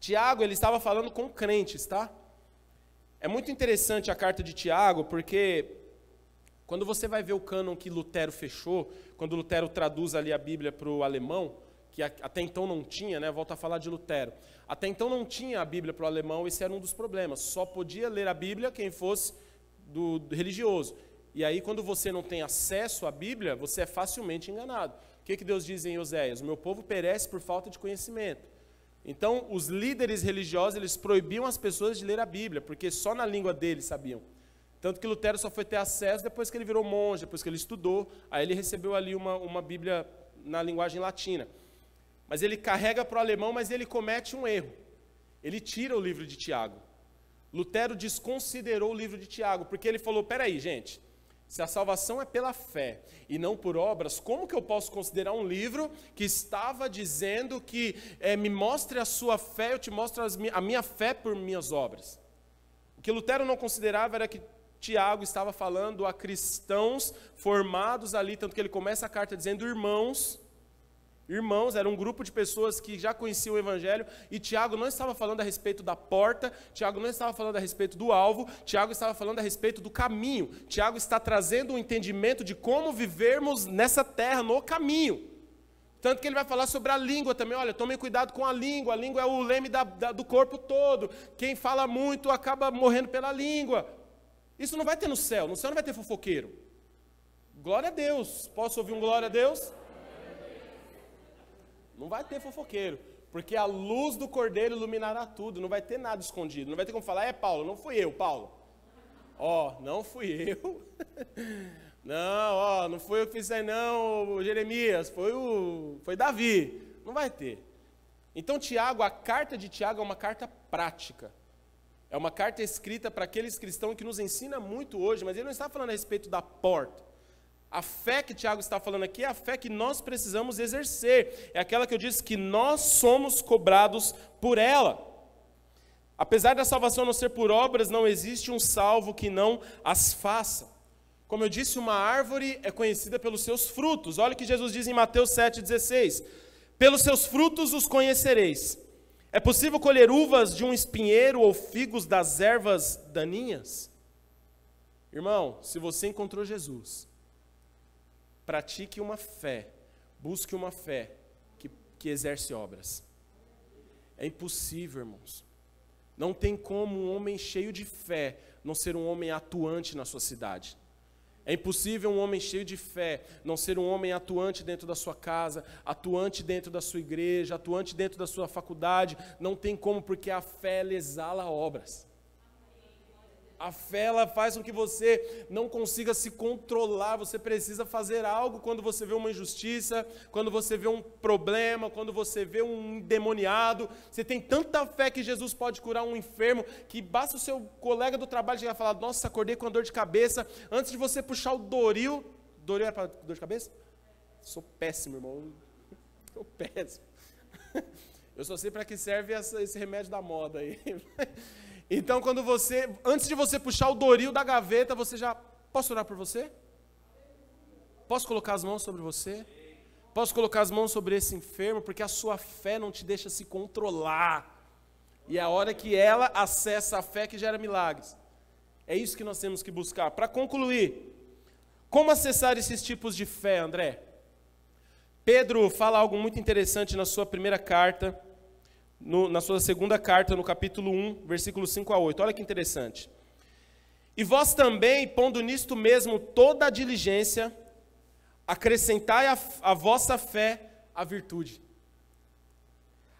Tiago, ele estava falando com crentes, tá? É muito interessante a carta de Tiago, porque quando você vai ver o cânon que Lutero fechou, quando Lutero traduz ali a Bíblia para o alemão, que até então não tinha, né? Volta a falar de Lutero. Até então não tinha a Bíblia para o alemão, esse era um dos problemas. Só podia ler a Bíblia quem fosse do, do religioso. E aí, quando você não tem acesso à Bíblia, você é facilmente enganado. Que, que Deus diz em Oséias? O meu povo perece por falta de conhecimento. Então, os líderes religiosos, eles proibiam as pessoas de ler a Bíblia, porque só na língua deles sabiam. Tanto que Lutero só foi ter acesso depois que ele virou monge, depois que ele estudou, aí ele recebeu ali uma, uma Bíblia na linguagem latina. Mas ele carrega para o alemão, mas ele comete um erro. Ele tira o livro de Tiago. Lutero desconsiderou o livro de Tiago, porque ele falou: peraí, gente, se a salvação é pela fé e não por obras, como que eu posso considerar um livro que estava dizendo que é, me mostre a sua fé, eu te mostro as, a minha fé por minhas obras? O que Lutero não considerava era que Tiago estava falando a cristãos formados ali, tanto que ele começa a carta dizendo irmãos. Irmãos, era um grupo de pessoas que já conheciam o Evangelho, e Tiago não estava falando a respeito da porta, Tiago não estava falando a respeito do alvo, Tiago estava falando a respeito do caminho. Tiago está trazendo um entendimento de como vivermos nessa terra, no caminho. Tanto que ele vai falar sobre a língua também. Olha, tomem cuidado com a língua. A língua é o leme da, da, do corpo todo. Quem fala muito acaba morrendo pela língua. Isso não vai ter no céu, no céu não vai ter fofoqueiro. Glória a Deus. Posso ouvir um glória a Deus? Não vai ter fofoqueiro, porque a luz do cordeiro iluminará tudo, não vai ter nada escondido. Não vai ter como falar, é Paulo, não fui eu, Paulo. Ó, oh, não fui eu. não, ó, oh, não foi eu que fiz isso aí não, Jeremias, foi o foi Davi. Não vai ter. Então, Tiago, a carta de Tiago é uma carta prática. É uma carta escrita para aqueles cristãos que nos ensina muito hoje, mas ele não está falando a respeito da porta. A fé que Tiago está falando aqui é a fé que nós precisamos exercer. É aquela que eu disse que nós somos cobrados por ela. Apesar da salvação não ser por obras, não existe um salvo que não as faça. Como eu disse, uma árvore é conhecida pelos seus frutos. Olha o que Jesus diz em Mateus 7,16: Pelos seus frutos os conhecereis. É possível colher uvas de um espinheiro ou figos das ervas daninhas? Irmão, se você encontrou Jesus, pratique uma fé, busque uma fé que, que exerce obras. É impossível, irmãos. Não tem como um homem cheio de fé não ser um homem atuante na sua cidade. É impossível um homem cheio de fé não ser um homem atuante dentro da sua casa, atuante dentro da sua igreja, atuante dentro da sua faculdade. Não tem como, porque a fé exala obras. A fé ela faz com que você não consiga se controlar, você precisa fazer algo quando você vê uma injustiça, quando você vê um problema, quando você vê um endemoniado. Você tem tanta fé que Jesus pode curar um enfermo, que basta o seu colega do trabalho chegar e falar: Nossa, acordei com dor de cabeça. Antes de você puxar o Doril. Doril é para dor de cabeça? Sou péssimo, irmão. Sou péssimo. Eu só sei para que serve essa, esse remédio da moda aí. Então, quando você, antes de você puxar o Doril da gaveta, você já, posso orar por você? Posso colocar as mãos sobre você? Posso colocar as mãos sobre esse enfermo, porque a sua fé não te deixa se controlar. E é a hora que ela acessa a fé que gera milagres. É isso que nós temos que buscar. Para concluir, como acessar esses tipos de fé, André? Pedro fala algo muito interessante na sua primeira carta, no, na sua segunda carta, no capítulo 1, versículo 5 a 8. Olha que interessante. E vós também, pondo nisto mesmo toda a diligência, acrescentai a, a vossa fé a virtude.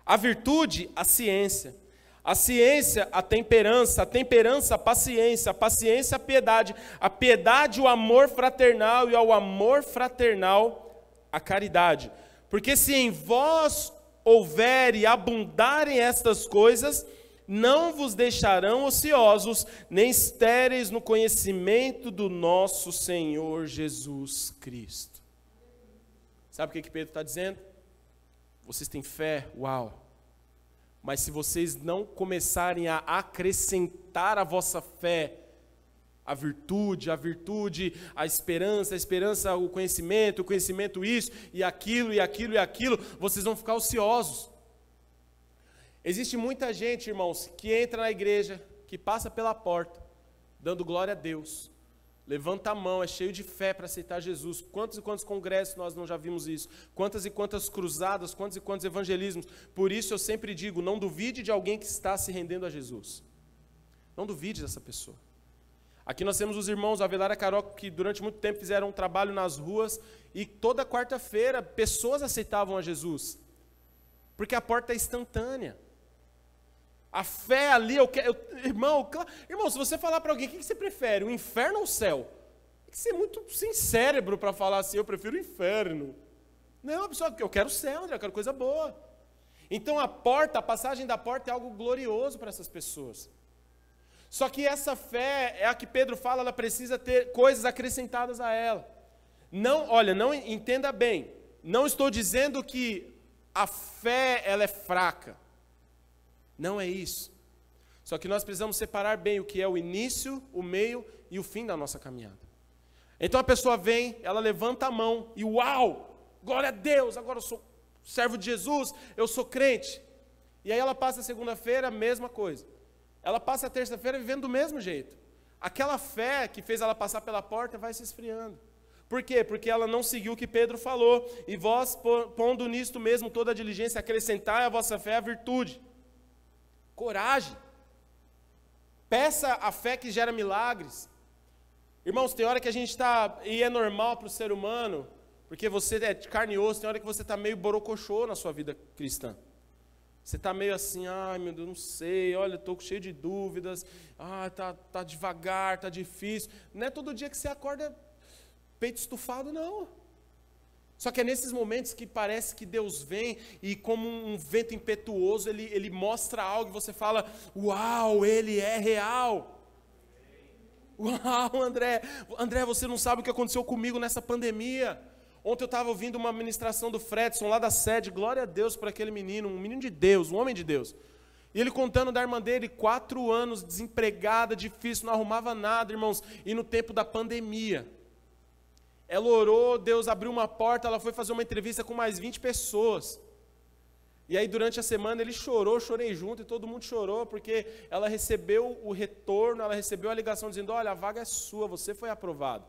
A virtude, a ciência. A ciência, a temperança, a temperança, a paciência, a paciência, a piedade, a piedade, o amor fraternal e ao amor fraternal, a caridade. Porque se em vós houver e abundarem estas coisas, não vos deixarão ociosos, nem estéreis no conhecimento do nosso Senhor Jesus Cristo. Sabe o que, que Pedro está dizendo? Vocês têm fé, uau. Mas se vocês não começarem a acrescentar a vossa fé, a virtude, a virtude, a esperança, a esperança, o conhecimento, o conhecimento isso e aquilo e aquilo e aquilo, vocês vão ficar ociosos. Existe muita gente, irmãos, que entra na igreja, que passa pela porta, dando glória a Deus, Levanta a mão, é cheio de fé para aceitar Jesus. Quantos e quantos congressos nós não já vimos isso? Quantas e quantas cruzadas, quantos e quantos evangelismos. Por isso eu sempre digo: não duvide de alguém que está se rendendo a Jesus. Não duvide dessa pessoa. Aqui nós temos os irmãos Avelar e Caroco que durante muito tempo fizeram um trabalho nas ruas e toda quarta-feira pessoas aceitavam a Jesus. Porque a porta é instantânea. A fé ali, eu quero. Eu, irmão, irmão, se você falar para alguém, o que, você prefere, o inferno ou o céu? Tem que ser muito sem cérebro para falar assim, eu prefiro o inferno. Não, pessoal, eu quero o céu, eu quero coisa boa. Então a porta, a passagem da porta é algo glorioso para essas pessoas. Só que essa fé é a que Pedro fala, ela precisa ter coisas acrescentadas a ela. Não, olha, não entenda bem. Não estou dizendo que a fé ela é fraca. Não é isso. Só que nós precisamos separar bem o que é o início, o meio e o fim da nossa caminhada. Então a pessoa vem, ela levanta a mão e uau, glória a Deus, agora eu sou servo de Jesus, eu sou crente. E aí ela passa segunda-feira, mesma coisa. Ela passa a terça-feira vivendo do mesmo jeito. Aquela fé que fez ela passar pela porta vai se esfriando. Por quê? Porque ela não seguiu o que Pedro falou. E vós, pondo nisto mesmo toda a diligência, acrescentai a vossa fé a virtude Coragem. Peça a fé que gera milagres. Irmãos, tem hora que a gente está, e é normal para o ser humano, porque você é de carne e osso, tem hora que você está meio borocochô na sua vida cristã. Você está meio assim, ai meu Deus, não sei, olha, estou cheio de dúvidas, ah, tá, tá devagar, tá difícil. Não é todo dia que você acorda peito estufado, não. Só que é nesses momentos que parece que Deus vem e, como um vento impetuoso, ele, ele mostra algo e você fala: Uau, ele é real. Uau, André, André, você não sabe o que aconteceu comigo nessa pandemia. Ontem eu estava ouvindo uma ministração do Fredson lá da sede, glória a Deus por aquele menino, um menino de Deus, um homem de Deus. E ele contando da irmã dele, quatro anos, desempregada, difícil, não arrumava nada, irmãos, e no tempo da pandemia. Ela orou, Deus abriu uma porta, ela foi fazer uma entrevista com mais 20 pessoas. E aí, durante a semana, ele chorou, chorei junto, e todo mundo chorou, porque ela recebeu o retorno, ela recebeu a ligação dizendo: Olha, a vaga é sua, você foi aprovado.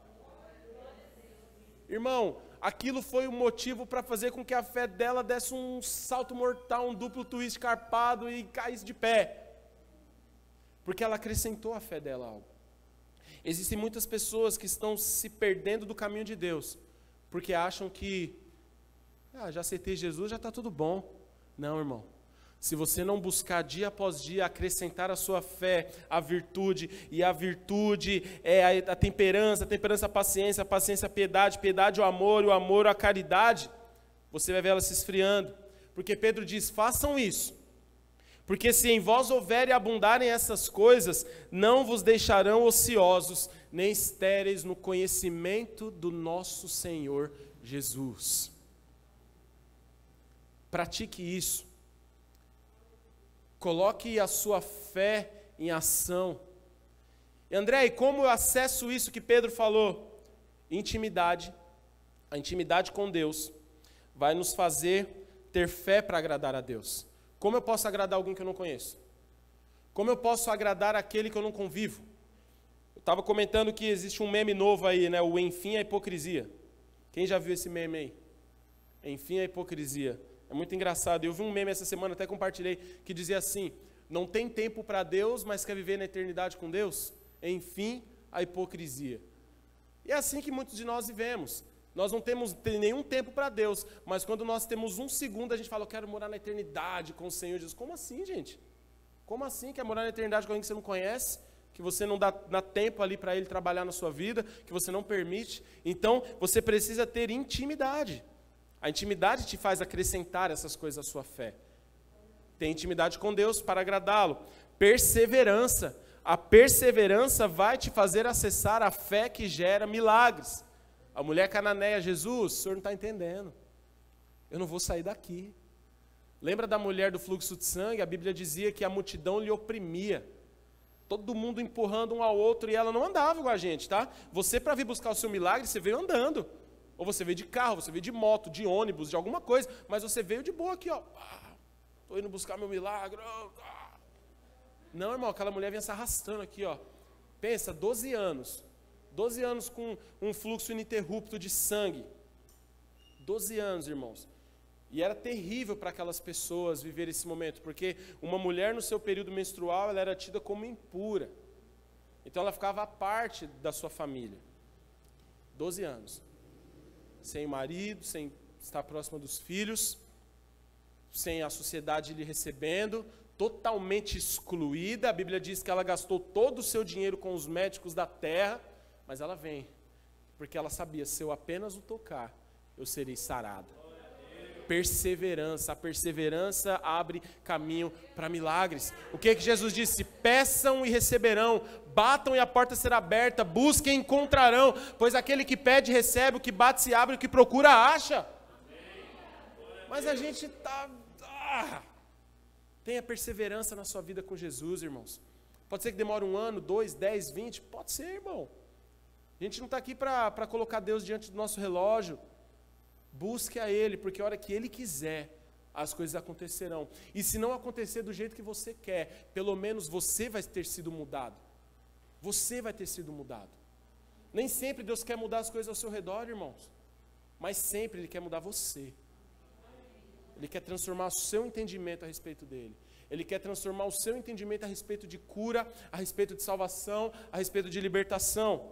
Irmão, aquilo foi o motivo para fazer com que a fé dela desse um salto mortal, um duplo twist carpado e caísse de pé. Porque ela acrescentou à fé dela algo. Existem muitas pessoas que estão se perdendo do caminho de Deus, porque acham que, ah, já aceitei Jesus, já está tudo bom. Não, irmão. Se você não buscar dia após dia acrescentar a sua fé, a virtude, e a virtude é a, temperança, a temperança a paciência, a paciência a piedade, piedade o amor, o amor a caridade, você vai ver ela se esfriando. Porque Pedro diz: façam isso, porque se em vós houver e abundarem essas coisas, não vos deixarão ociosos, nem estéreis no conhecimento do nosso Senhor Jesus. Pratique isso. Coloque a sua fé em ação. André, e como eu acesso isso que Pedro falou? Intimidade, A intimidade com Deus vai nos fazer ter fé para agradar a Deus. Como eu posso agradar alguém que eu não conheço? Como eu posso agradar aquele que eu não convivo? Eu estava comentando que existe um meme novo aí, né? O enfim a hipocrisia. Quem já viu esse meme aí? Enfim a hipocrisia. É muito engraçado. Eu vi um meme essa semana, até compartilhei, que dizia assim: Não tem tempo para Deus, mas quer viver na eternidade com Deus? Enfim, a hipocrisia. E é assim que muitos de nós vivemos. Nós não temos nenhum tempo para Deus, mas quando nós temos um segundo, a gente fala, eu quero morar na eternidade com o Senhor Jesus. Como assim, gente? Como assim quer morar na eternidade com alguém que você não conhece? Que você não dá, dá tempo ali para ele trabalhar na sua vida, que você não permite. Então, você precisa ter intimidade. A intimidade te faz acrescentar essas coisas à sua fé. Tem intimidade com Deus para agradá-lo. Perseverança. A perseverança vai te fazer acessar a fé que gera milagres. A mulher cananeia, Jesus, o senhor não está entendendo. Eu não vou sair daqui. Lembra da mulher do fluxo de sangue? A Bíblia dizia que a multidão lhe oprimia. Todo mundo empurrando um ao outro e ela não andava com a gente, tá? Você, para vir buscar o seu milagre, você veio andando. Ou você veio de carro, você veio de moto, de ônibus, de alguma coisa, mas você veio de boa aqui, ó. Estou indo buscar meu milagre. Não, irmão, aquela mulher vinha se arrastando aqui, ó. Pensa, 12 anos. 12 anos com um fluxo ininterrupto de sangue. 12 anos, irmãos. E era terrível para aquelas pessoas viver esse momento, porque uma mulher no seu período menstrual, ela era tida como impura. Então ela ficava à parte da sua família. 12 anos. Sem marido, sem estar próxima dos filhos, sem a sociedade lhe recebendo, totalmente excluída. A Bíblia diz que ela gastou todo o seu dinheiro com os médicos da terra, mas ela vem, porque ela sabia: se eu apenas o tocar, eu serei sarada. Perseverança, a perseverança abre caminho para milagres. O que, que Jesus disse? Peçam e receberão, batam e a porta será aberta, busquem e encontrarão, pois aquele que pede recebe, o que bate se abre, o que procura acha. Mas a gente está. Ah, tenha perseverança na sua vida com Jesus, irmãos. Pode ser que demore um ano, dois, dez, vinte, pode ser, irmão. A gente não está aqui para colocar Deus diante do nosso relógio. Busque a Ele, porque a hora que Ele quiser, as coisas acontecerão. E se não acontecer do jeito que você quer, pelo menos você vai ter sido mudado. Você vai ter sido mudado. Nem sempre Deus quer mudar as coisas ao seu redor, irmãos. Mas sempre Ele quer mudar você. Ele quer transformar o seu entendimento a respeito dele. Ele quer transformar o seu entendimento a respeito de cura, a respeito de salvação, a respeito de libertação.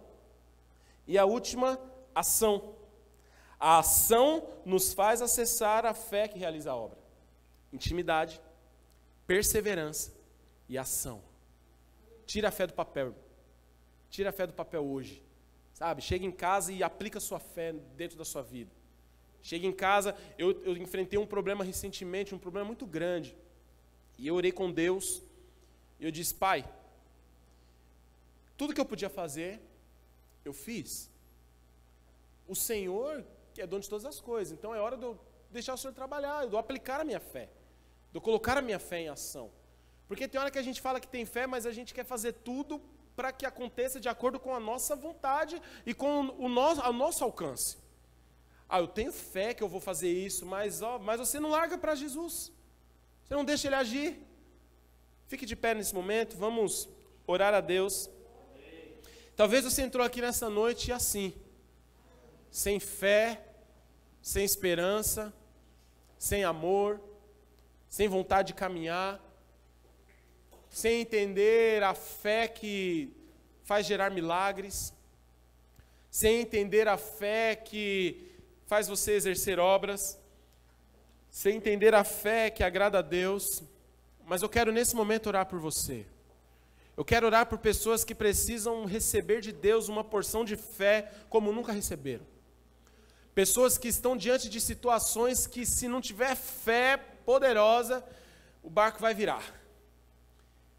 E a última, ação. A ação nos faz acessar a fé que realiza a obra. Intimidade, perseverança e ação. Tira a fé do papel. Tira a fé do papel hoje. Sabe? Chega em casa e aplica sua fé dentro da sua vida. Chega em casa, eu, eu enfrentei um problema recentemente, um problema muito grande. E eu orei com Deus. E eu disse, Pai, tudo que eu podia fazer, eu fiz. O Senhor que é dono de todas as coisas. Então é hora de eu deixar o Senhor trabalhar, de eu aplicar a minha fé, de eu colocar a minha fé em ação. Porque tem hora que a gente fala que tem fé, mas a gente quer fazer tudo para que aconteça de acordo com a nossa vontade e com o nosso, o nosso alcance. Ah, eu tenho fé que eu vou fazer isso, mas, ó, mas você não larga para Jesus. Você não deixa ele agir. Fique de pé nesse momento, vamos orar a Deus. Talvez você entrou aqui nessa noite assim, sem fé, sem esperança, sem amor, sem vontade de caminhar, sem entender a fé que faz gerar milagres, sem entender a fé que faz você exercer obras, sem entender a fé que agrada a Deus, mas eu quero nesse momento orar por você. Eu quero orar por pessoas que precisam receber de Deus uma porção de fé como nunca receberam. Pessoas que estão diante de situações que, se não tiver fé poderosa, o barco vai virar.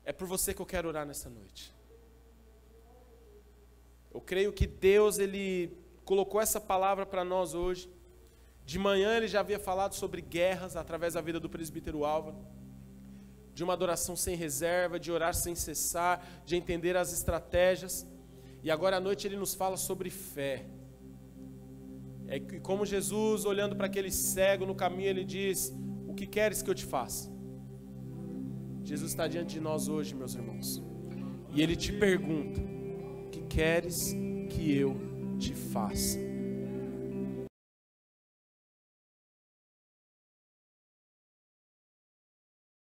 É por você que eu quero orar nessa noite. Eu creio que Deus, Ele colocou essa palavra para nós hoje. De manhã ele já havia falado sobre guerras através da vida do presbítero Álvaro, de uma adoração sem reserva, de orar sem cessar, de entender as estratégias. E agora à noite ele nos fala sobre fé. É que como Jesus, olhando para aquele cego no caminho, ele diz: O que queres que eu te faça? Jesus está diante de nós hoje, meus irmãos. E ele te pergunta: O que queres que eu te faça?